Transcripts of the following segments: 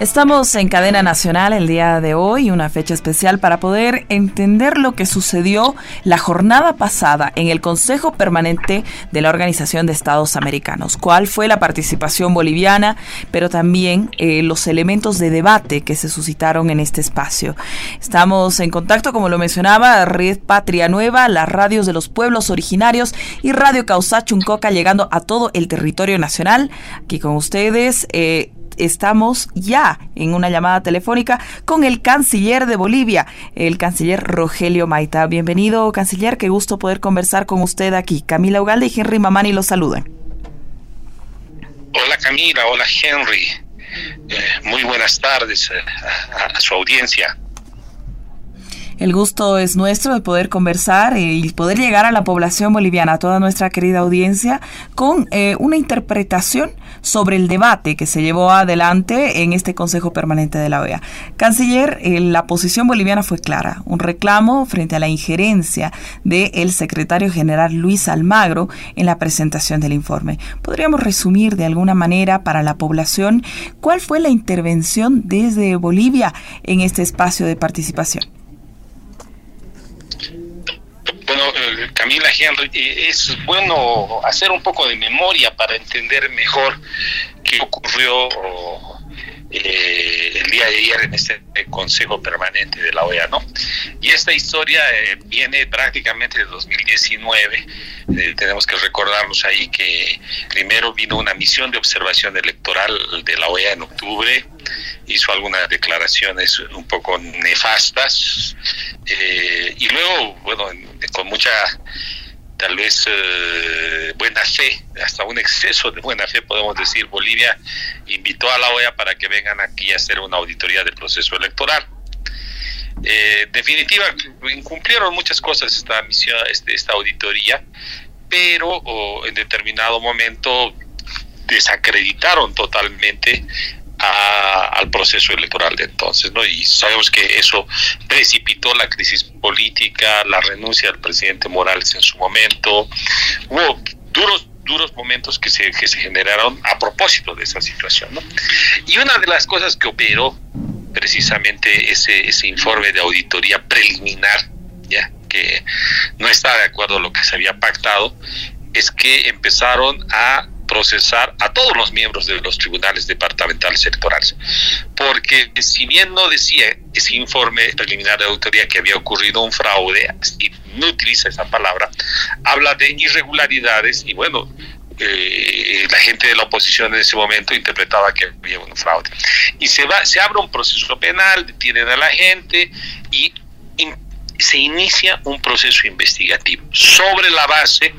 Estamos en cadena nacional el día de hoy, una fecha especial para poder entender lo que sucedió la jornada pasada en el Consejo Permanente de la Organización de Estados Americanos. ¿Cuál fue la participación boliviana, pero también eh, los elementos de debate que se suscitaron en este espacio? Estamos en contacto, como lo mencionaba, Red Patria Nueva, las radios de los pueblos originarios y Radio Causa Chuncoca llegando a todo el territorio nacional. Aquí con ustedes. Eh, estamos ya en una llamada telefónica con el canciller de Bolivia, el canciller Rogelio Maita. Bienvenido, canciller, qué gusto poder conversar con usted aquí. Camila Ugalde y Henry Mamani los saludan. Hola Camila, hola Henry. Eh, muy buenas tardes eh, a su audiencia. El gusto es nuestro de poder conversar eh, y poder llegar a la población boliviana, a toda nuestra querida audiencia, con eh, una interpretación sobre el debate que se llevó adelante en este Consejo Permanente de la OEA. Canciller, eh, la posición boliviana fue clara, un reclamo frente a la injerencia del secretario general Luis Almagro en la presentación del informe. ¿Podríamos resumir de alguna manera para la población cuál fue la intervención desde Bolivia en este espacio de participación? Bueno, Camila Henry, eh, es bueno hacer un poco de memoria para entender mejor qué ocurrió eh, el día de ayer en este Consejo Permanente de la OEA, ¿no? Y esta historia viene prácticamente de 2019. tenemos que recordarnos ahí que primero vino una misión de observación electoral de la OEA en octubre, hizo algunas declaraciones un poco nefastas eh, y luego, bueno, con mucha tal vez eh, buena fe, hasta un exceso de buena fe podemos decir, Bolivia invitó a la OEA para que vengan aquí a hacer una auditoría del proceso electoral. Eh, definitiva, incumplieron muchas cosas esta misión, este, esta auditoría, pero en determinado momento desacreditaron totalmente al proceso electoral de entonces, ¿no? Y sabemos que eso precipitó la crisis política, la renuncia del presidente Morales en su momento. Hubo duros duros momentos que se, que se generaron a propósito de esa situación, ¿no? Y una de las cosas que operó precisamente ese, ese informe de auditoría preliminar, ya que no está de acuerdo a lo que se había pactado, es que empezaron a procesar a todos los miembros de los tribunales departamentales electorales. Porque si bien no decía ese informe preliminar de auditoría que había ocurrido un fraude, y no utiliza esa palabra, habla de irregularidades y bueno, eh, la gente de la oposición en ese momento interpretaba que había un fraude. Y se, va, se abre un proceso penal, detienen a la gente y se inicia un proceso investigativo sobre la base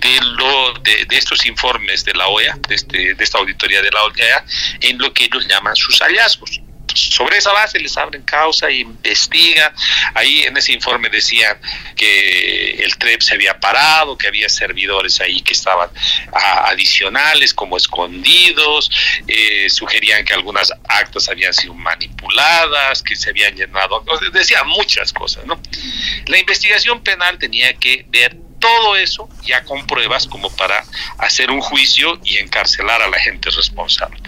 de, lo, de, estos informes de la OEA, de, este, de esta auditoría de la OEA, en lo que ellos llaman sus hallazgos sobre esa base les abren causa e investigan. Ahí en ese informe decían que el TREP se había parado, que había servidores ahí que estaban adicionales como escondidos, eh, sugerían que algunas actas habían sido manipuladas, que se habían llenado, decían muchas cosas, ¿no? La investigación penal tenía que ver todo eso ya con pruebas como para hacer un juicio y encarcelar a la gente responsable.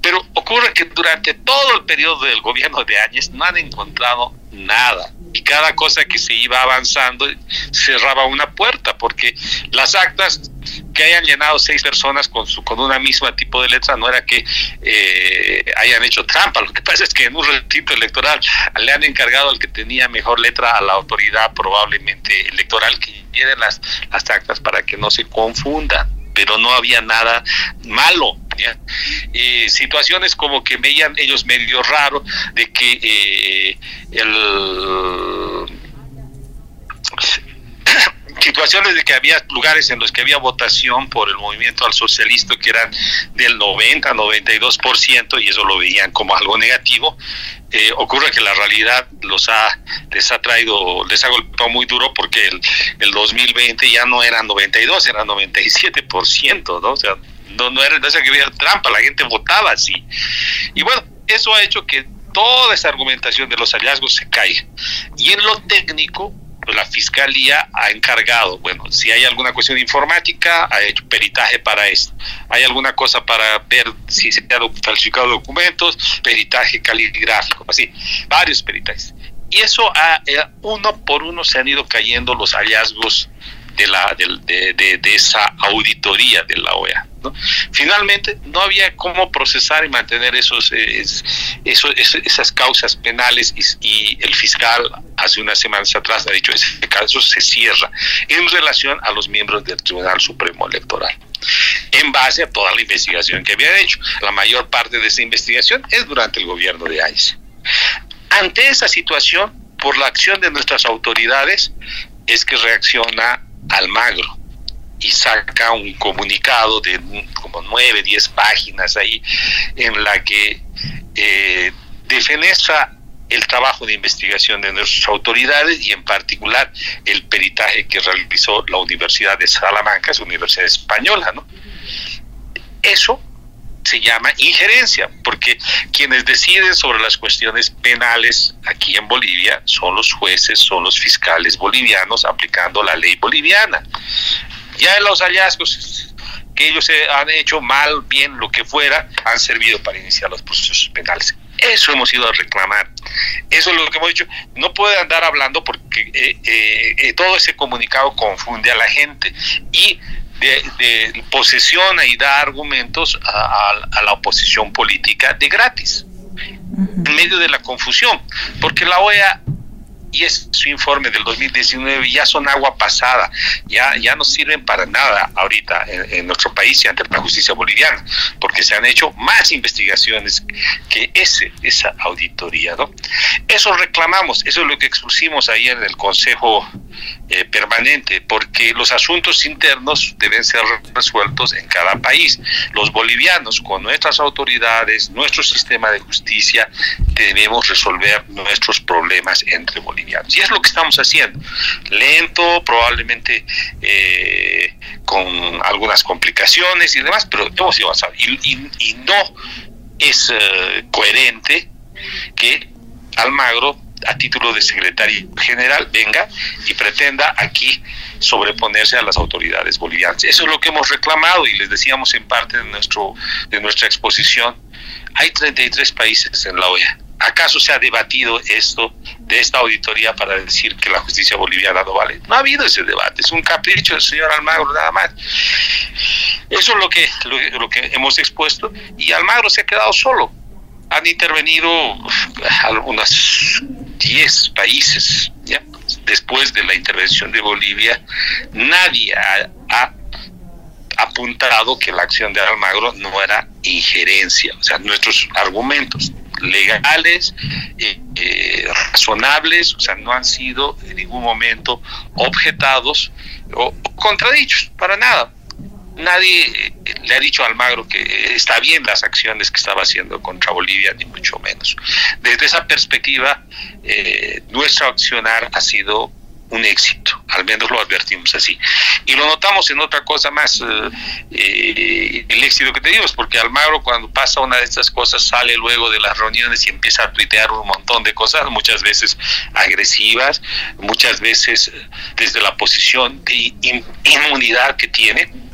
Pero ocurre que durante todo el periodo del gobierno de Áñez no han encontrado nada. Y cada cosa que se iba avanzando cerraba una puerta, porque las actas que hayan llenado seis personas con su con una misma tipo de letra no era que eh, hayan hecho trampa. Lo que pasa es que en un recinto electoral le han encargado al que tenía mejor letra a la autoridad probablemente electoral que llene las, las actas para que no se confundan. Pero no había nada malo eh, situaciones como que veían ellos medio raro de que eh, el situaciones de que había lugares en los que había votación por el movimiento al socialista que eran del 90, 92% y eso lo veían como algo negativo. Eh, ocurre que la realidad los ha, les ha traído, les ha golpeado muy duro porque el, el 2020 ya no era 92, era 97%, ¿no? O sea, no, no era, no que había trampa, la gente votaba así. Y bueno, eso ha hecho que toda esa argumentación de los hallazgos se caiga. Y en lo técnico, la fiscalía ha encargado, bueno, si hay alguna cuestión informática, ha hecho peritaje para esto. Hay alguna cosa para ver si se han falsificado documentos, peritaje caligráfico, así, varios peritajes. Y eso, eh, uno por uno, se han ido cayendo los hallazgos de, la, de, de, esa auditoría de la OEA. Finalmente, no había cómo procesar y mantener esos, esas causas penales y, el fiscal hace unas semanas atrás ha dicho ese caso se cierra en relación a los miembros del Tribunal Supremo Electoral en base a toda la investigación que había hecho. La mayor parte de esa investigación es durante el gobierno de AIS. Ante esa situación, por la acción de nuestras autoridades, es que reacciona Almagro y saca un comunicado de como nueve, diez páginas ahí en la que eh, defenestra el trabajo de investigación de nuestras autoridades y en particular el peritaje que realizó la Universidad de Salamanca, es universidad española, ¿no? Eso se llama injerencia, porque quienes deciden sobre las cuestiones penales aquí en Bolivia son los jueces, son los fiscales bolivianos aplicando la ley boliviana. Ya en los hallazgos que ellos han hecho mal, bien, lo que fuera, han servido para iniciar los procesos penales. Eso hemos ido a reclamar. Eso es lo que hemos dicho. No puede andar hablando porque eh, eh, eh, todo ese comunicado confunde a la gente y de, posesiona y da argumentos a, la oposición política de gratis, en medio de la confusión, porque la OEA y es su informe del 2019 ya son agua pasada, ya, ya no sirven para nada ahorita en, nuestro país y ante la justicia boliviana, porque se han hecho más investigaciones que ese, esa auditoría. ¿no? Eso reclamamos, eso es lo que expusimos ahí en el Consejo eh, permanente, porque los asuntos internos deben ser resueltos en cada país. Los bolivianos, con nuestras autoridades, nuestro sistema de justicia, debemos resolver nuestros problemas entre bolivianos. Y es lo que estamos haciendo. Lento, probablemente eh, con algunas complicaciones y demás, pero hemos ido avanzando. Y, y, no es eh, coherente que Almagro a título de secretario general venga y pretenda aquí sobreponerse a las autoridades bolivianas. Eso es lo que hemos reclamado y les decíamos en parte de, nuestro, de nuestra exposición. Hay 33 países en la OEA. ¿Acaso se ha debatido esto de esta auditoría para decir que la justicia boliviana no vale? No ha habido ese debate, es un capricho del señor Almagro nada más. Eso es lo que, lo que hemos expuesto y Almagro se ha quedado solo han intervenido algunos 10 países. Después de la intervención de Bolivia, nadie ha, apuntado que la acción de Almagro no era injerencia. O sea, nuestros argumentos legales, eh, eh, razonables, o sea, no han sido en ningún momento objetados o contradichos, para nada nadie le ha dicho a Almagro que está bien las acciones que estaba haciendo contra Bolivia, ni mucho menos. Desde esa perspectiva, eh, nuestro accionar ha sido un éxito, al menos lo advertimos así. Y lo notamos en otra cosa más, eh, eh, el éxito que te digo es porque Almagro cuando pasa una de estas cosas sale luego de las reuniones y empieza a tuitear un montón de cosas, muchas veces agresivas, muchas veces desde la posición de inmunidad que tiene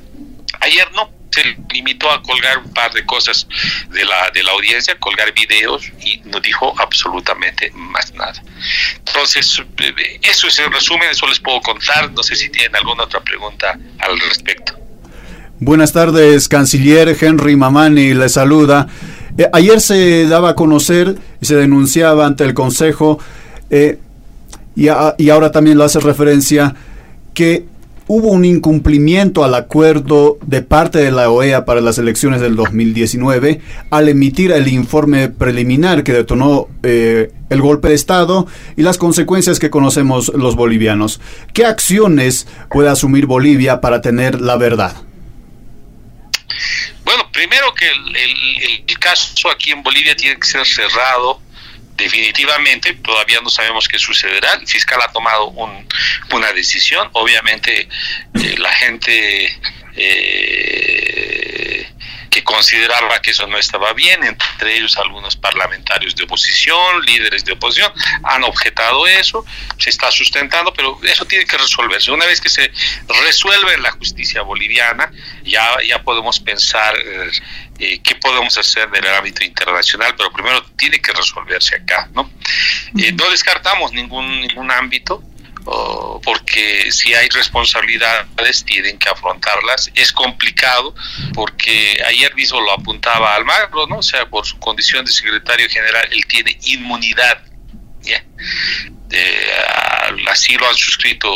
Ayer no, se limitó a colgar un par de cosas de la, de la audiencia, colgar videos y no dijo absolutamente más nada. Entonces, eh, eso es el resumen, eso les puedo contar. No sé si tienen alguna otra pregunta al respecto. Buenas tardes, canciller Henry Mamani le saluda. Eh, ayer se daba a conocer y se denunciaba ante el Consejo, eh, y, y ahora también lo hace referencia, que hubo un incumplimiento al acuerdo de parte de la OEA para las elecciones del 2019 al emitir el informe preliminar que detonó eh, el golpe de Estado y las consecuencias que conocemos los bolivianos. ¿Qué acciones puede asumir Bolivia para tener la verdad? Bueno, primero que el caso aquí en Bolivia tiene que ser cerrado definitivamente todavía no sabemos qué sucederá. El fiscal ha tomado una decisión. Obviamente eh, la gente eh, que consideraba que eso no estaba bien, entre ellos algunos parlamentarios de oposición, líderes de oposición, han objetado eso, se está sustentando, pero eso tiene que resolverse. Una vez que se resuelve en la justicia boliviana, ya, ya podemos pensar eh, eh, qué podemos hacer en el ámbito internacional, pero primero tiene que resolverse acá, ¿no? Eh, no descartamos ningún, ningún ámbito, porque si hay responsabilidades tienen que afrontarlas. Es complicado porque ayer mismo lo apuntaba Almagro, ¿no? O sea, por su condición de secretario general, él tiene inmunidad. ¿ya? así lo han suscrito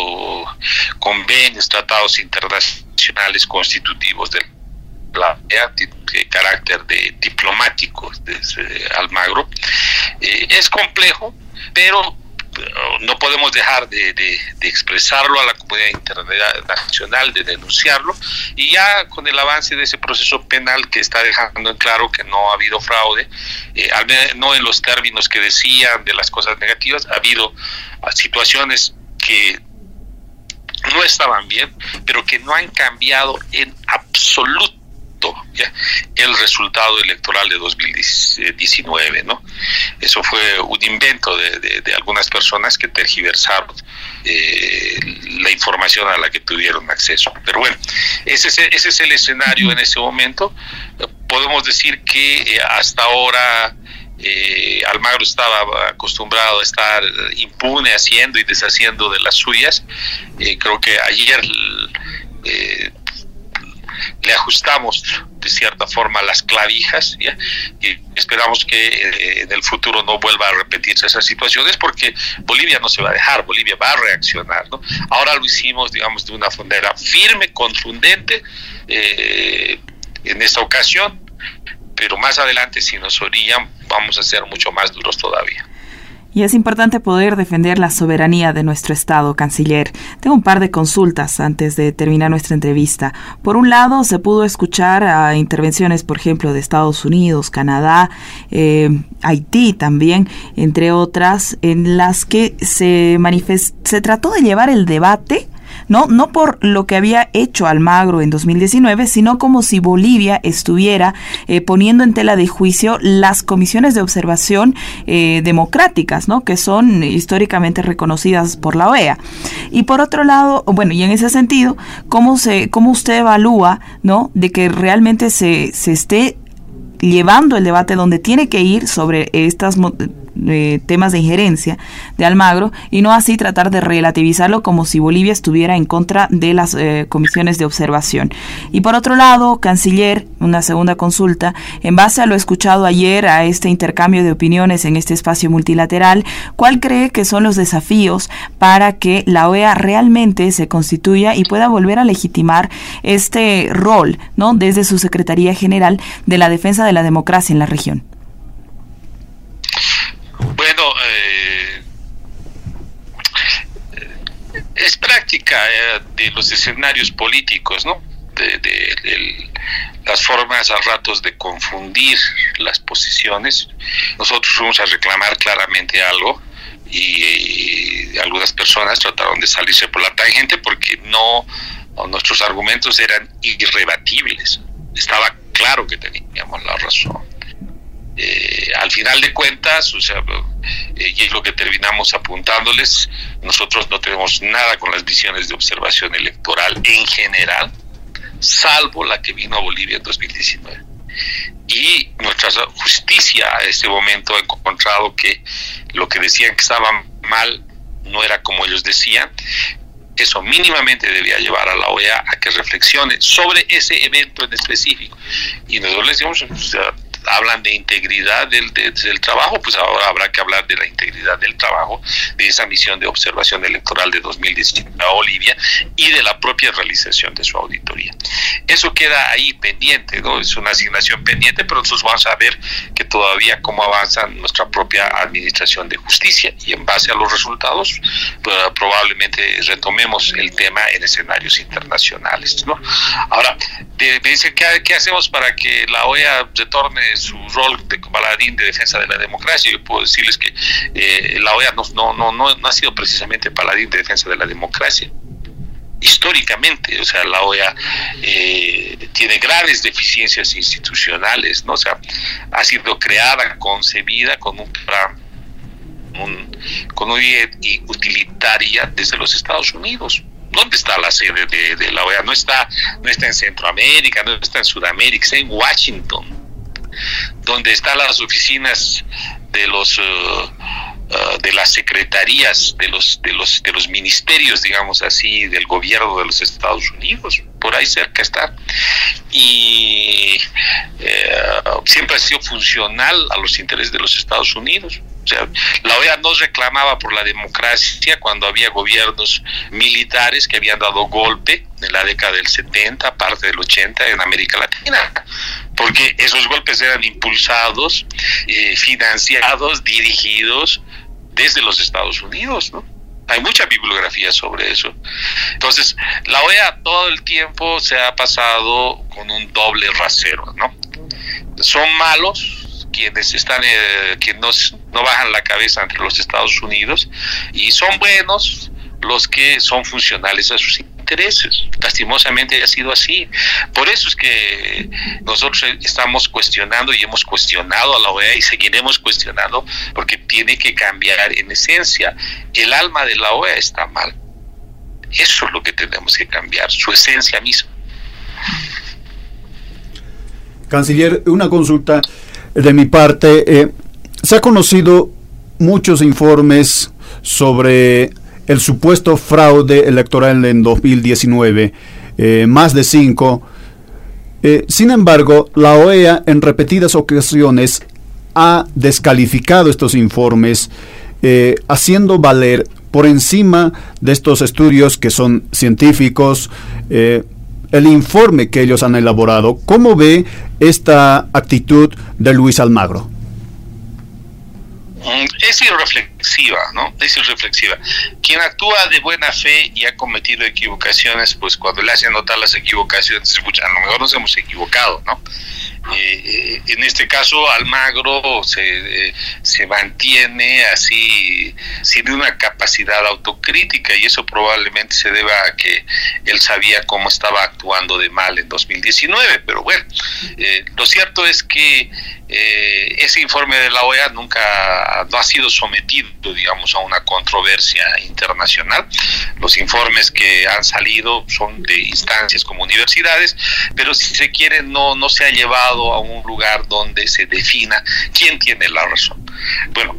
convenios, tratados internacionales constitutivos del la de carácter de diplomático de, Almagro. Eh, es complejo, pero no podemos dejar de, expresarlo a la comunidad internacional, de denunciarlo, y ya con el avance de ese proceso penal que está dejando en claro que no ha habido fraude, eh, no en los términos que decían de las cosas negativas, ha habido situaciones que no estaban bien, pero que no han cambiado en absoluto el resultado electoral de 2019, ¿no? Eso fue un invento de, algunas personas que tergiversaron eh, la información a la que tuvieron acceso. Pero bueno, ese es, ese es el escenario en ese momento. Podemos decir que eh, hasta ahora eh, Almagro estaba acostumbrado a estar impune haciendo y deshaciendo de las suyas. creo que ayer le ajustamos de cierta forma las clavijas y esperamos que eh, en el futuro no vuelva a repetirse esas situaciones porque Bolivia no se va a dejar, Bolivia va a reaccionar. ¿no? Ahora lo hicimos, digamos, de una manera firme, contundente eh, en esta ocasión, pero más adelante si nos orillan vamos a ser mucho más duros todavía. Y es importante poder defender la soberanía de nuestro Estado, canciller. Tengo un par de consultas antes de terminar nuestra entrevista. Por un lado, se pudo escuchar a intervenciones, por ejemplo, de Estados Unidos, Canadá, eh, Haití también, entre otras, en las que se, se trató de llevar el debate no, no por lo que había hecho Almagro en 2019, sino como si Bolivia estuviera eh, poniendo en tela de juicio las comisiones de observación eh, democráticas, ¿no? que son históricamente reconocidas por la OEA. Y por otro lado, bueno, y en ese sentido, ¿cómo, se, cómo usted evalúa ¿no? de que realmente se, se esté llevando el debate donde tiene que ir sobre estas eh, temas de injerencia de Almagro y no así tratar de relativizarlo como si Bolivia estuviera en contra de las eh, comisiones de observación. Y por otro lado, canciller, una segunda consulta, en base a lo escuchado ayer, a este intercambio de opiniones en este espacio multilateral, ¿cuál cree que son los desafíos para que la OEA realmente se constituya y pueda volver a legitimar este rol, ¿no? Desde su Secretaría General de la Defensa de la Democracia en la región. Bueno, eh, es práctica eh, de los escenarios políticos, ¿no? De, las formas a ratos de confundir las posiciones. Nosotros fuimos a reclamar claramente algo y, algunas personas trataron de salirse por la tangente porque no nuestros argumentos eran irrebatibles. Estaba claro que teníamos la razón. Eh, al final de cuentas, o sea, eh, y es lo que terminamos apuntándoles, nosotros no tenemos nada con las visiones de observación electoral en general, salvo la que vino a Bolivia en 2019. Y nuestra justicia a este momento ha encontrado que lo que decían que estaba mal no era como ellos decían, eso mínimamente debía llevar a la OEA a que reflexione sobre ese evento en específico. Y nosotros les decimos, hablan de integridad del, del trabajo, pues ahora habrá que hablar de la integridad del trabajo, de esa misión de observación electoral de 2019 a Bolivia y de la propia realización de su auditoría. Eso queda ahí pendiente, ¿no? Es una asignación pendiente, pero nosotros vamos a ver que todavía cómo avanza nuestra propia administración de justicia y en base a los resultados pues, probablemente retomemos el tema en escenarios internacionales, ¿no? Ahora, me dice, ¿qué, ¿qué hacemos para que la OEA retorne su rol de paladín de defensa de la democracia. Yo puedo decirles que eh, la OEA no, no, no, no, ha sido precisamente paladín de defensa de la democracia. históricamente, o sea, la OEA eh, tiene graves deficiencias institucionales, ¿no? O sea, ha sido creada, concebida con un plan, con una idea utilitaria desde los Estados Unidos. ¿Dónde está la sede de, la OEA? No está, no está en Centroamérica, no está en Sudamérica, está en Washington, donde están las oficinas de los uh, uh, de las secretarías de los de los de los ministerios digamos así del gobierno de los Estados Unidos. Por ahí cerca está. Y eh, siempre ha sido funcional a los intereses de los Estados Unidos la OEA no reclamaba por la democracia cuando había gobiernos militares que habían dado golpe en la década del 70, parte del 80 en América Latina, porque esos golpes eran impulsados, eh, financiados, dirigidos desde los Estados Unidos. Hay mucha bibliografía sobre eso. Entonces, la OEA todo el tiempo se ha pasado con un doble rasero. Son malos, quienes están, eh, quienes no, bajan la cabeza entre los Estados Unidos y son buenos los que son funcionales a sus intereses. Lastimosamente ha sido así. Por eso es que nosotros estamos cuestionando y hemos cuestionado a la OEA y seguiremos cuestionando porque tiene que cambiar en esencia. El alma de la OEA está mal. Eso es lo que tenemos que cambiar, su esencia misma. Canciller, una consulta de mi parte, eh, se ha conocido muchos informes sobre el supuesto fraude electoral en 2019, eh, más de cinco. Eh, sin embargo, la OEA en repetidas ocasiones ha descalificado estos informes, haciendo valer por encima de estos estudios que son científicos, el informe que ellos han elaborado. ¿Cómo ve esta actitud de Luis Almagro? Mm, es irreflexiva, ¿no? Es irreflexiva. Quien actúa de buena fe y ha cometido equivocaciones, pues cuando le hacen notar las equivocaciones, a lo mejor nos hemos equivocado, ¿no? Eh, en este caso Almagro se, eh, se mantiene así sin una capacidad autocrítica y eso probablemente se deba a que él sabía cómo estaba actuando de mal en 2019, pero bueno, eh, lo cierto es que ese informe de la OEA nunca no ha sido sometido, digamos, a una controversia internacional. Los informes que han salido son de instancias como universidades, pero si se quiere no, no se ha llevado a un lugar donde se defina quién tiene la razón. Bueno,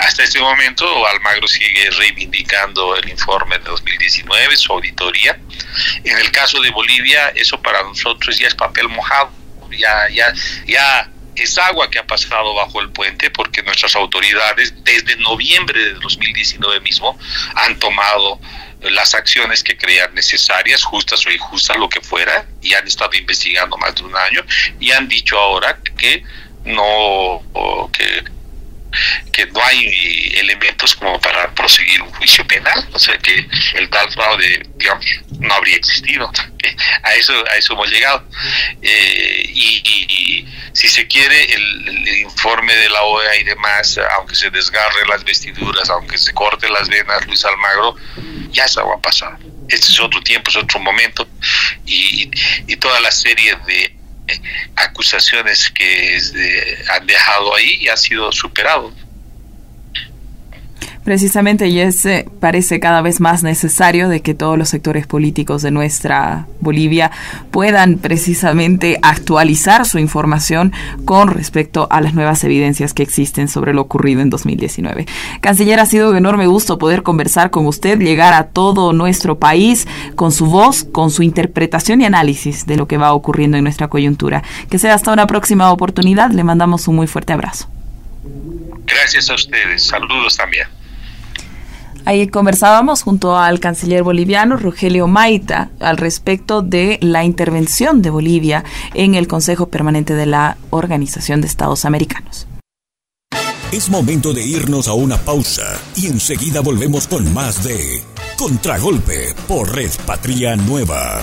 hasta este momento Almagro sigue reivindicando el informe de 2019, su auditoría. En el caso de Bolivia, eso para nosotros ya es papel mojado, ya, ya, ya es agua que ha pasado bajo el puente porque nuestras autoridades desde noviembre de 2019 mismo han tomado las acciones que crean necesarias, justas o injustas, lo que fuera, y han estado investigando más de un año y han dicho ahora que no que, que no hay elementos como para proseguir un juicio penal, o sea que el tal fraude, digamos, no habría existido. A eso, a eso hemos llegado. Eh, y, si se quiere, el, informe de la OEA y demás, aunque se desgarre las vestiduras, aunque se corte las venas, Luis Almagro, ya es agua pasada. Este es otro tiempo, es otro momento, y, y toda la serie de acusaciones que han dejado ahí y ha sido superado. Precisamente, y es, eh, parece cada vez más necesario de que todos los sectores políticos de nuestra Bolivia puedan precisamente actualizar su información con respecto a las nuevas evidencias que existen sobre lo ocurrido en 2019. Canciller, ha sido un enorme gusto poder conversar con usted, llegar a todo nuestro país con su voz, con su interpretación y análisis de lo que va ocurriendo en nuestra coyuntura. Que sea hasta una próxima oportunidad. Le mandamos un muy fuerte abrazo. Gracias a ustedes. Saludos también. Ahí conversábamos junto al canciller boliviano Rogelio Maita al respecto de la intervención de Bolivia en el Consejo Permanente de la Organización de Estados Americanos. Es momento de irnos a una pausa y enseguida volvemos con más de Contragolpe por Red Patria Nueva.